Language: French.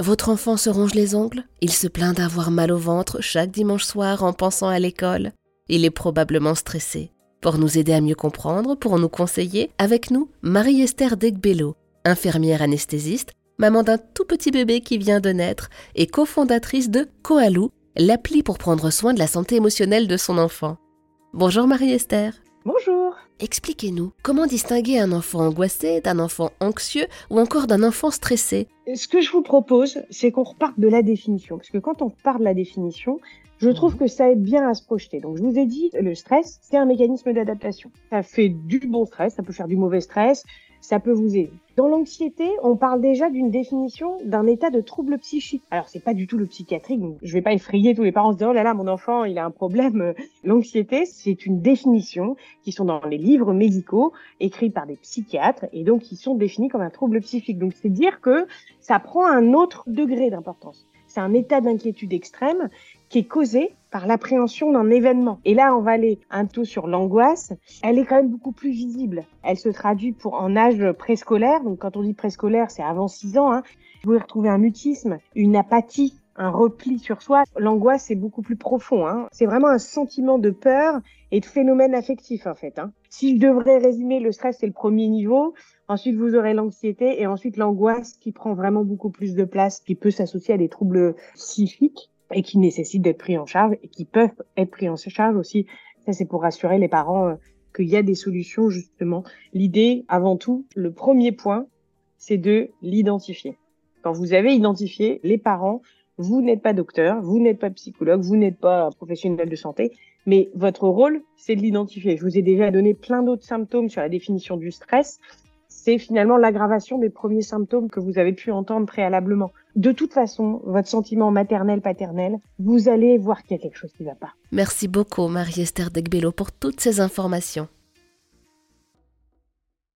Votre enfant se ronge les ongles? Il se plaint d'avoir mal au ventre chaque dimanche soir en pensant à l'école Il est probablement stressé. Pour nous aider à mieux comprendre, pour nous conseiller, avec nous, Marie-Esther Degbello, infirmière anesthésiste, maman d'un tout petit bébé qui vient de naître et cofondatrice de Koalou, l'appli pour prendre soin de la santé émotionnelle de son enfant. Bonjour Marie-Esther. Bonjour. Expliquez-nous, comment distinguer un enfant angoissé d'un enfant anxieux ou encore d'un enfant stressé? Ce que je vous propose, c'est qu'on reparte de la définition. Parce que quand on part de la définition, je trouve que ça aide bien à se projeter. Donc, je vous ai dit, le stress, c'est un mécanisme d'adaptation. Ça fait du bon stress, ça peut faire du mauvais stress, ça peut vous aider. Dans l'anxiété, on parle déjà d'une définition d'un état de trouble psychique. Alors, c'est pas du tout le psychiatrique, donc je vais pas effrayer tous les parents en se disant, oh là là, mon enfant, il a un problème. L'anxiété, c'est une définition qui sont dans les livres médicaux écrits par des psychiatres et donc qui sont définis comme un trouble psychique. Donc, c'est dire que ça prend un autre degré d'importance. C'est un état d'inquiétude extrême qui est causé par l'appréhension d'un événement. Et là, on va aller un peu sur l'angoisse. Elle est quand même beaucoup plus visible. Elle se traduit pour en âge préscolaire. Donc, quand on dit préscolaire, c'est avant 6 ans. Hein. Vous pouvez retrouver un mutisme, une apathie, un repli sur soi. L'angoisse, c'est beaucoup plus profond. Hein. C'est vraiment un sentiment de peur et de phénomène affectif, en fait. Hein. Si je devrais résumer, le stress, c'est le premier niveau. Ensuite, vous aurez l'anxiété et ensuite l'angoisse qui prend vraiment beaucoup plus de place, qui peut s'associer à des troubles psychiques et qui nécessitent d'être pris en charge et qui peuvent être pris en charge aussi. Ça, c'est pour rassurer les parents euh, qu'il y a des solutions, justement. L'idée, avant tout, le premier point, c'est de l'identifier. Quand vous avez identifié les parents, vous n'êtes pas docteur, vous n'êtes pas psychologue, vous n'êtes pas professionnel de santé, mais votre rôle, c'est de l'identifier. Je vous ai déjà donné plein d'autres symptômes sur la définition du stress c'est finalement l'aggravation des premiers symptômes que vous avez pu entendre préalablement. De toute façon, votre sentiment maternel-paternel, vous allez voir qu'il y a quelque chose qui ne va pas. Merci beaucoup, Marie-Esther Degbello, pour toutes ces informations.